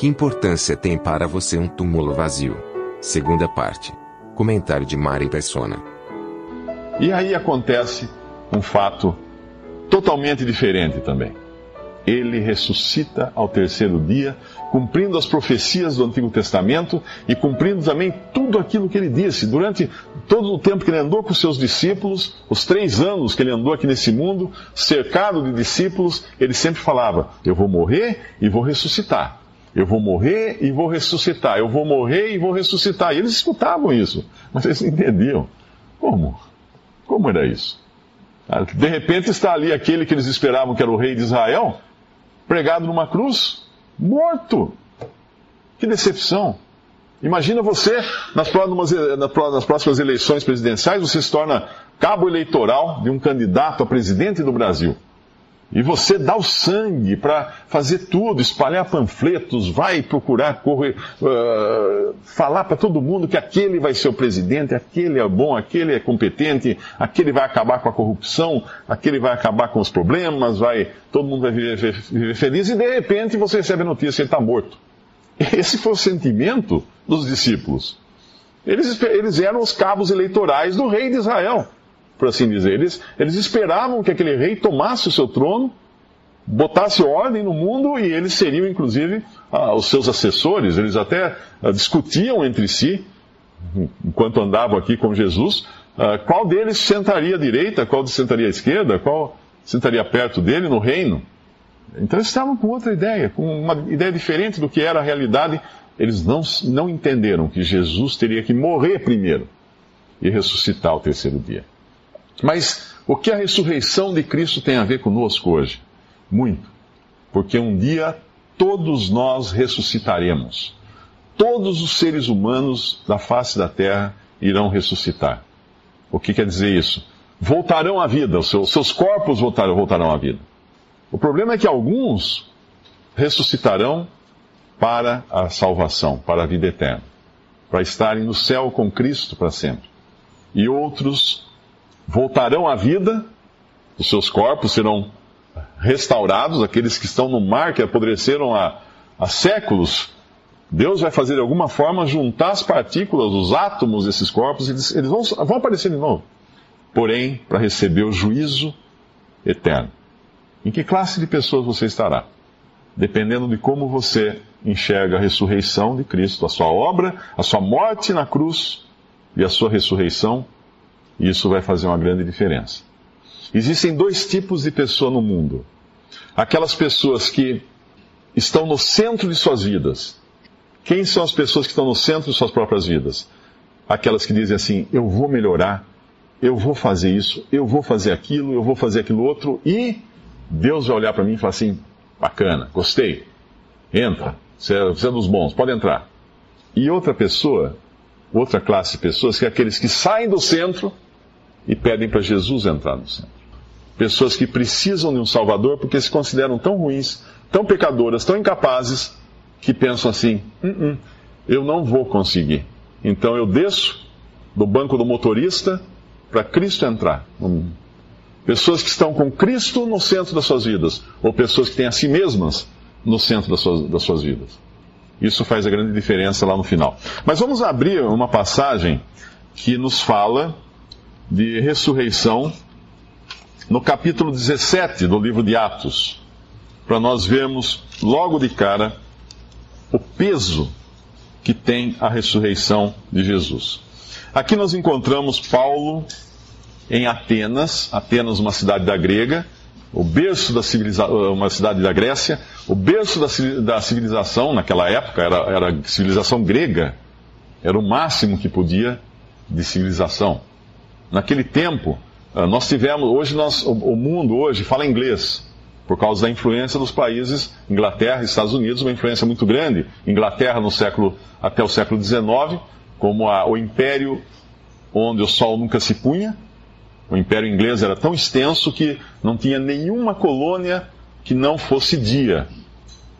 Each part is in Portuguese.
Que importância tem para você um túmulo vazio? Segunda parte. Comentário de Mari Persona. E aí acontece um fato totalmente diferente também. Ele ressuscita ao terceiro dia, cumprindo as profecias do Antigo Testamento e cumprindo também tudo aquilo que ele disse. Durante todo o tempo que ele andou com seus discípulos, os três anos que ele andou aqui nesse mundo, cercado de discípulos, ele sempre falava: Eu vou morrer e vou ressuscitar. Eu vou morrer e vou ressuscitar. Eu vou morrer e vou ressuscitar. E eles escutavam isso, mas eles entendiam. Como? Como era isso? Ah, de repente está ali aquele que eles esperavam que era o rei de Israel, pregado numa cruz, morto. Que decepção. Imagina você, nas próximas, nas próximas eleições presidenciais, você se torna cabo eleitoral de um candidato a presidente do Brasil. E você dá o sangue para fazer tudo, espalhar panfletos, vai procurar correr, uh, falar para todo mundo que aquele vai ser o presidente, aquele é bom, aquele é competente, aquele vai acabar com a corrupção, aquele vai acabar com os problemas, vai, todo mundo vai viver, viver feliz e de repente você recebe a notícia que ele está morto. Esse foi o sentimento dos discípulos. Eles, eles eram os cabos eleitorais do rei de Israel por assim dizer. Eles, eles esperavam que aquele rei tomasse o seu trono, botasse ordem no mundo e eles seriam, inclusive, ah, os seus assessores. Eles até ah, discutiam entre si, enquanto andavam aqui com Jesus, ah, qual deles sentaria à direita, qual sentaria à esquerda, qual sentaria perto dele no reino. Então eles estavam com outra ideia, com uma ideia diferente do que era a realidade. Eles não, não entenderam que Jesus teria que morrer primeiro e ressuscitar ao terceiro dia. Mas o que a ressurreição de Cristo tem a ver conosco hoje? Muito. Porque um dia todos nós ressuscitaremos. Todos os seres humanos da face da terra irão ressuscitar. O que quer dizer isso? Voltarão à vida, os seus, corpos voltarão à vida. O problema é que alguns ressuscitarão para a salvação, para a vida eterna, para estarem no céu com Cristo para sempre. E outros voltarão à vida, os seus corpos serão restaurados, aqueles que estão no mar, que apodreceram há, há séculos. Deus vai fazer de alguma forma juntar as partículas, os átomos desses corpos, eles, eles vão, vão aparecer de novo. Porém, para receber o juízo eterno. Em que classe de pessoas você estará? Dependendo de como você enxerga a ressurreição de Cristo, a sua obra, a sua morte na cruz e a sua ressurreição isso vai fazer uma grande diferença. Existem dois tipos de pessoa no mundo: aquelas pessoas que estão no centro de suas vidas. Quem são as pessoas que estão no centro de suas próprias vidas? Aquelas que dizem assim: eu vou melhorar, eu vou fazer isso, eu vou fazer aquilo, eu vou fazer aquilo outro, e Deus vai olhar para mim e falar assim: bacana, gostei, entra, você é, é dos bons, pode entrar. E outra pessoa, outra classe de pessoas, que é aqueles que saem do centro e pedem para Jesus entrar no centro. Pessoas que precisam de um Salvador porque se consideram tão ruins, tão pecadoras, tão incapazes, que pensam assim: hum, hum, eu não vou conseguir. Então eu desço do banco do motorista para Cristo entrar. Pessoas que estão com Cristo no centro das suas vidas, ou pessoas que têm a si mesmas no centro das suas, das suas vidas. Isso faz a grande diferença lá no final. Mas vamos abrir uma passagem que nos fala de ressurreição no capítulo 17 do livro de Atos, para nós vermos logo de cara o peso que tem a ressurreição de Jesus. Aqui nós encontramos Paulo em Atenas, Atenas, uma cidade da grega, o berço da civilização, uma cidade da Grécia, o berço da civilização naquela época era, era civilização grega, era o máximo que podia de civilização. Naquele tempo, ah, nós tivemos, hoje nós, o mundo hoje fala inglês. por causa da influência dos países Inglaterra e Estados Unidos, uma influência muito grande. Inglaterra no século até o século XIX, como a, o império onde o sol nunca se punha. O império inglês era tão extenso que não tinha nenhuma colônia que não fosse dia.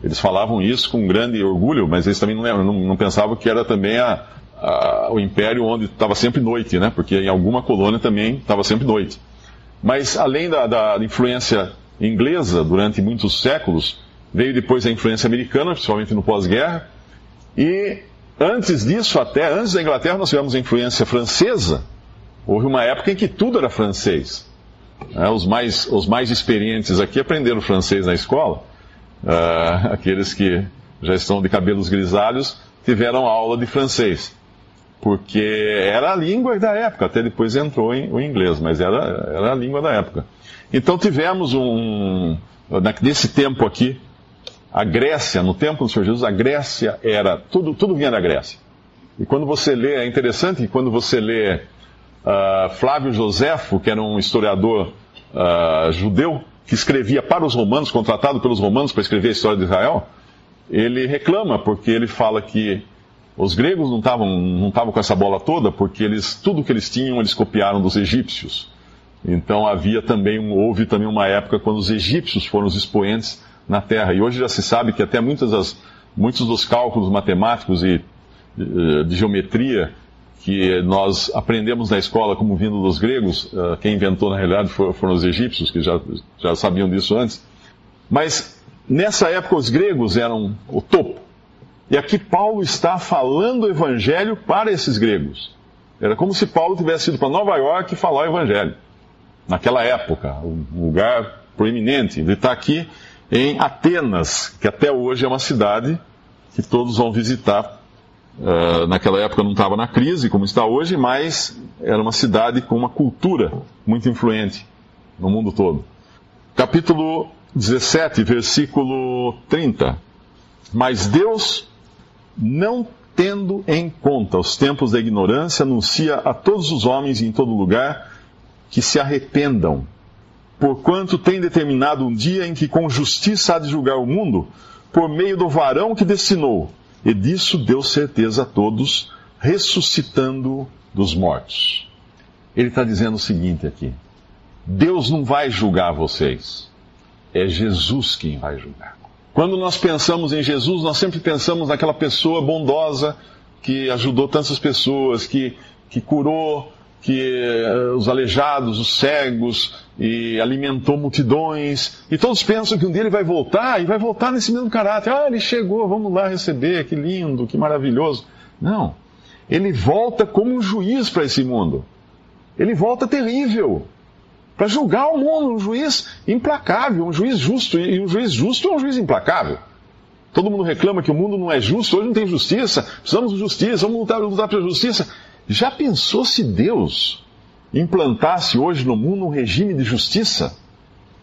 Eles falavam isso com grande orgulho, mas eles também não, não, não pensavam que era também a, o império onde estava sempre noite, né? Porque em alguma colônia também estava sempre noite. Mas além da, da influência inglesa durante muitos séculos, veio depois a influência americana, principalmente no pós-guerra, e antes disso, até antes da Inglaterra, nós tivemos a influência francesa. Houve uma época em que tudo era francês. É, os, mais, os mais experientes aqui aprenderam francês na escola. Uh, aqueles que já estão de cabelos grisalhos tiveram aula de francês. Porque era a língua da época, até depois entrou em, o inglês, mas era, era a língua da época. Então tivemos um. Nesse tempo aqui, a Grécia, no tempo do Senhor Jesus, a Grécia era. Tudo, tudo vinha da Grécia. E quando você lê, é interessante que quando você lê uh, Flávio Joséfo, que era um historiador uh, judeu, que escrevia para os romanos, contratado pelos romanos para escrever a história de Israel, ele reclama porque ele fala que os gregos não estavam não com essa bola toda porque eles tudo que eles tinham eles copiaram dos egípcios. Então havia também houve também uma época quando os egípcios foram os expoentes na Terra. E hoje já se sabe que até muitas das, muitos dos cálculos matemáticos e de, geometria que nós aprendemos na escola como vindo dos gregos, uh, quem inventou na realidade foram os egípcios, que já, já sabiam disso antes. Mas nessa época os gregos eram o topo. E aqui Paulo está falando o evangelho para esses gregos. Era como se Paulo tivesse ido para Nova York falar o evangelho naquela época, um lugar proeminente. Ele está aqui em Atenas, que até hoje é uma cidade que todos vão visitar. Uh, naquela época não estava na crise como está hoje, mas era uma cidade com uma cultura muito influente no mundo todo. Capítulo 17, versículo 30. Mas Deus, não tendo em conta os tempos da ignorância, anuncia a todos os homens em todo lugar que se arrependam, porquanto tem determinado um dia em que com justiça há de julgar o mundo, por meio do varão que destinou, e disso deu certeza a todos, ressuscitando dos mortos. Ele está dizendo o seguinte aqui: Deus não vai julgar vocês, é Jesus quem vai julgar. Quando nós pensamos em Jesus, nós sempre pensamos naquela pessoa bondosa que ajudou tantas pessoas, que, que curou que uh, os aleijados, os cegos, e alimentou multidões. E todos pensam que um dia ele vai voltar, e vai voltar nesse mesmo caráter. Ah, ele chegou, vamos lá receber, que lindo, que maravilhoso. Não. Ele volta como um juiz para esse mundo. Ele volta terrível. Para julgar o mundo, um juiz implacável, um juiz justo. E um juiz justo é um juiz implacável. Todo mundo reclama que o mundo não é justo, hoje não tem justiça, precisamos de justiça, vamos lutar, lutar pela justiça. Já pensou se Deus implantasse hoje no mundo um regime de justiça?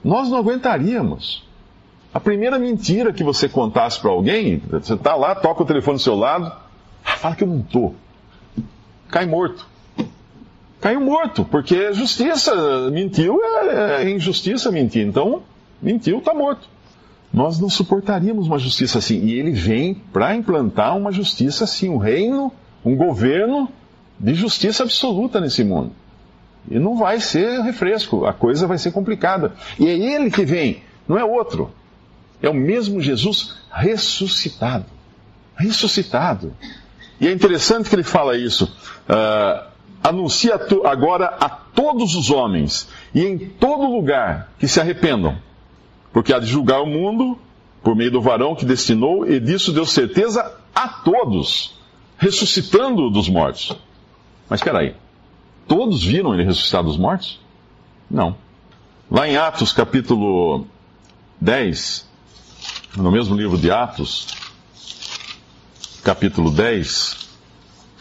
Nós não aguentaríamos. A primeira mentira que você contasse para alguém, você está lá, toca o telefone do seu lado, fala que eu não estou. Cai morto. Caiu morto, porque justiça, mentiu, é, é injustiça mentir. Então, mentiu, está morto. Nós não suportaríamos uma justiça assim. E ele vem para implantar uma justiça assim, um reino, um governo de justiça absoluta nesse mundo. E não vai ser refresco, a coisa vai ser complicada. E é ele que vem, não é outro. É o mesmo Jesus ressuscitado. Ressuscitado. E é interessante que ele fala isso. Uh, anuncia agora a todos os homens e em todo lugar que se arrependam, porque há de julgar o mundo por meio do varão que destinou, e disso deu certeza a todos, ressuscitando dos mortos. Mas espera aí, todos viram ele ressuscitar dos mortos? Não. Lá em Atos capítulo 10, no mesmo livro de Atos, capítulo 10,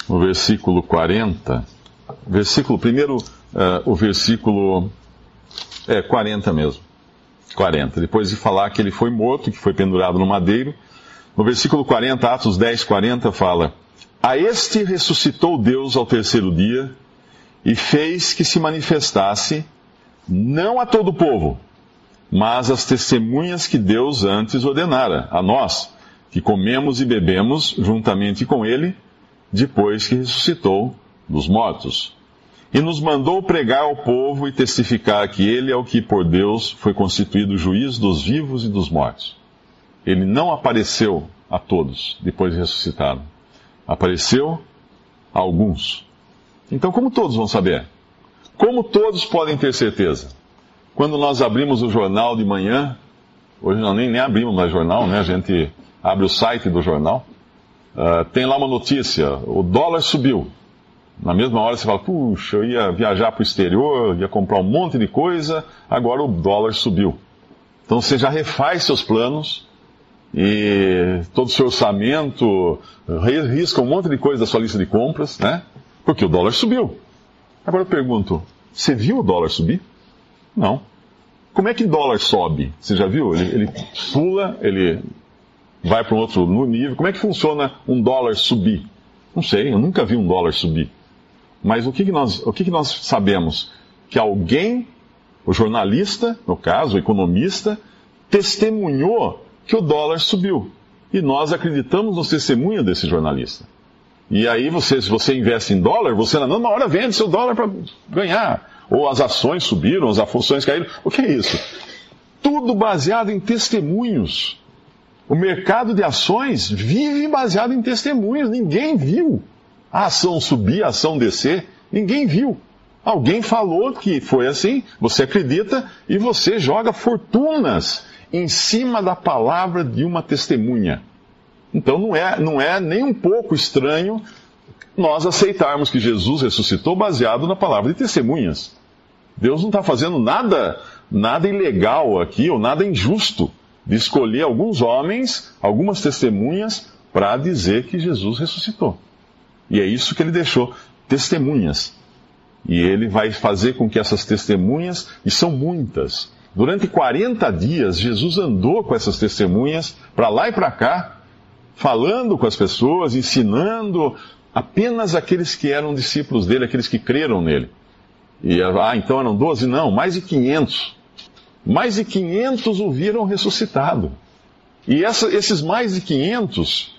no versículo 40, versículo, primeiro, uh, o versículo, é, 40 mesmo, 40, depois de falar que ele foi morto, que foi pendurado no madeiro, no versículo 40, Atos 10, 40, fala, a este ressuscitou Deus ao terceiro dia e fez que se manifestasse, não a todo o povo, mas as testemunhas que Deus antes ordenara a nós, que comemos e bebemos juntamente com ele, depois que ressuscitou dos mortos. E nos mandou pregar ao povo e testificar que ele é o que por Deus foi constituído juiz dos vivos e dos mortos. Ele não apareceu a todos depois de ressuscitado. Apareceu a alguns. Então, como todos vão saber? Como todos podem ter certeza? Quando nós abrimos o jornal de manhã, hoje nós nem, nem abrimos mais jornal, né? A gente abre o site do jornal, uh, tem lá uma notícia: o dólar subiu. Na mesma hora você fala, puxa, eu ia viajar para o exterior, ia comprar um monte de coisa, agora o dólar subiu. Então você já refaz seus planos e todo o seu orçamento, risca um monte de coisa da sua lista de compras, né? Porque o dólar subiu. Agora eu pergunto, você viu o dólar subir? Não. Como é que dólar sobe? Você já viu? Ele, ele pula, ele vai para um outro nível. Como é que funciona um dólar subir? Não sei, eu nunca vi um dólar subir. Mas o que, que, nós, o que, que nós sabemos? Que alguém, o jornalista, no caso, o economista, testemunhou que o dólar subiu. E nós acreditamos no testemunho desse jornalista. E aí, você, se você investe em dólar, você na mesma hora vende seu dólar para ganhar ou as ações subiram, as ações caíram. O que é isso? Tudo baseado em testemunhos. O mercado de ações vive baseado em testemunhos. Ninguém viu a ação subir, a ação descer. Ninguém viu. Alguém falou que foi assim, você acredita e você joga fortunas em cima da palavra de uma testemunha. Então não é, não é nem um pouco estranho nós aceitarmos que Jesus ressuscitou baseado na palavra de testemunhas. Deus não está fazendo nada, nada ilegal aqui ou nada injusto de escolher alguns homens, algumas testemunhas, para dizer que Jesus ressuscitou. E é isso que ele deixou, testemunhas. E ele vai fazer com que essas testemunhas, e são muitas, durante 40 dias, Jesus andou com essas testemunhas para lá e para cá, falando com as pessoas, ensinando apenas aqueles que eram discípulos dele, aqueles que creram nele. E, ah, então eram 12? Não, mais de 500. Mais de 500 o viram ressuscitado. E essa, esses mais de 500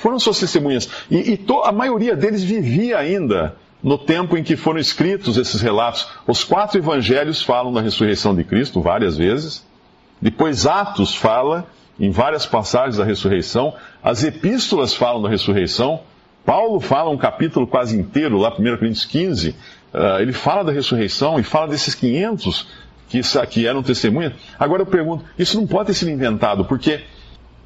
foram suas testemunhas. E, e to, a maioria deles vivia ainda no tempo em que foram escritos esses relatos. Os quatro evangelhos falam da ressurreição de Cristo várias vezes. Depois Atos fala em várias passagens da ressurreição. As epístolas falam da ressurreição. Paulo fala um capítulo quase inteiro, lá 1 Coríntios 15, Uh, ele fala da ressurreição e fala desses 500 que, que eram testemunhas. Agora eu pergunto, isso não pode ter sido inventado, porque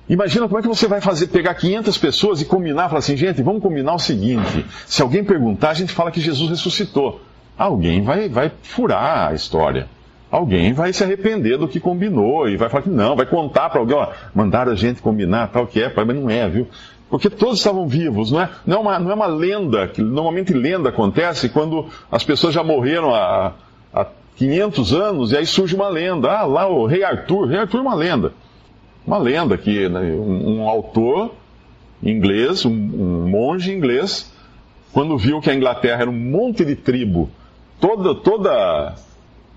imagina como é que você vai fazer, pegar 500 pessoas e combinar, falar assim, gente, vamos combinar o seguinte, se alguém perguntar, a gente fala que Jesus ressuscitou. Alguém vai, vai furar a história. Alguém vai se arrepender do que combinou e vai falar que não, vai contar para alguém, ó, mandaram a gente combinar tal que é, mas não é, viu? Porque todos estavam vivos, não é, não é, uma, não é uma lenda, que normalmente lenda acontece quando as pessoas já morreram há, há 500 anos e aí surge uma lenda. Ah, lá o rei Arthur, rei Arthur é uma lenda. Uma lenda que né, um, autor inglês, um, um monge inglês, quando viu que a Inglaterra era um monte de tribo, toda, toda,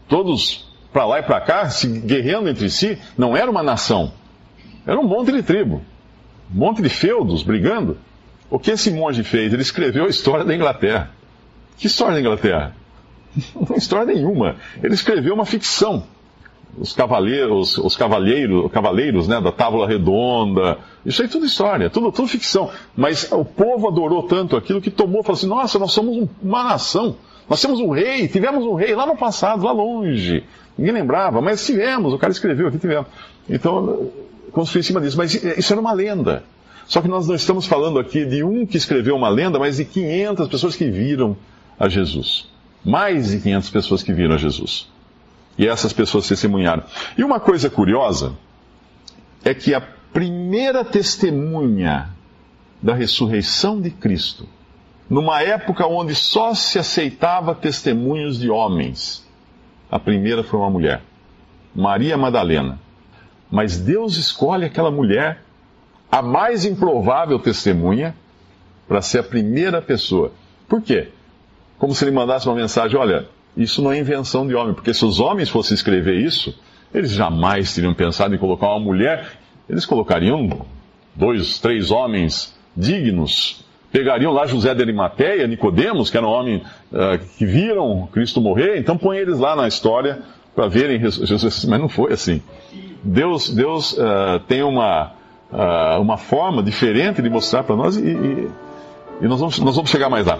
todos para lá e para cá, se guerreando entre si, não era uma nação, era um monte de tribo um monte de feudos brigando. O que esse monge fez? Ele escreveu a história da Inglaterra. Que história da Inglaterra? Não história nenhuma. Ele escreveu uma ficção. Os cavaleiros, os cavaleiros, cavaleiros né, da Távola Redonda. Isso aí é tudo história, tudo, tudo ficção. Mas o povo adorou tanto aquilo que tomou falou assim: nossa, nós somos uma nação. Nós temos um rei, tivemos um rei lá no passado, lá longe. Ninguém lembrava, mas tivemos, o cara escreveu aqui, tivemos. Então, construir em cima disso. Mas isso era uma lenda. Só que nós não estamos falando aqui de um que escreveu uma lenda, mas de 500 pessoas que viram a Jesus. Mais de 500 pessoas que viram a Jesus. E essas pessoas testemunharam. E uma coisa curiosa é que a primeira testemunha da ressurreição de Cristo, numa época onde só se aceitava testemunhos de homens, a primeira foi uma mulher, Maria Madalena. Mas Deus escolhe aquela mulher, a mais improvável testemunha, para ser a primeira pessoa. Por quê? Como se ele mandasse uma mensagem: olha, isso não é invenção de homem, porque se os homens fossem escrever isso, Eles jamais teriam pensado em colocar uma mulher, eles colocariam dois, três homens dignos. Pegariam lá José de Arimateia, Nicodemos, que era um homem uh, que viram Cristo morrer, então põe eles lá na história para verem Jesus. Mas não foi assim. Deus, Deus uh, tem uma, uh, uma forma diferente de mostrar para nós e, e, e nós, vamos, nós vamos chegar mais lá.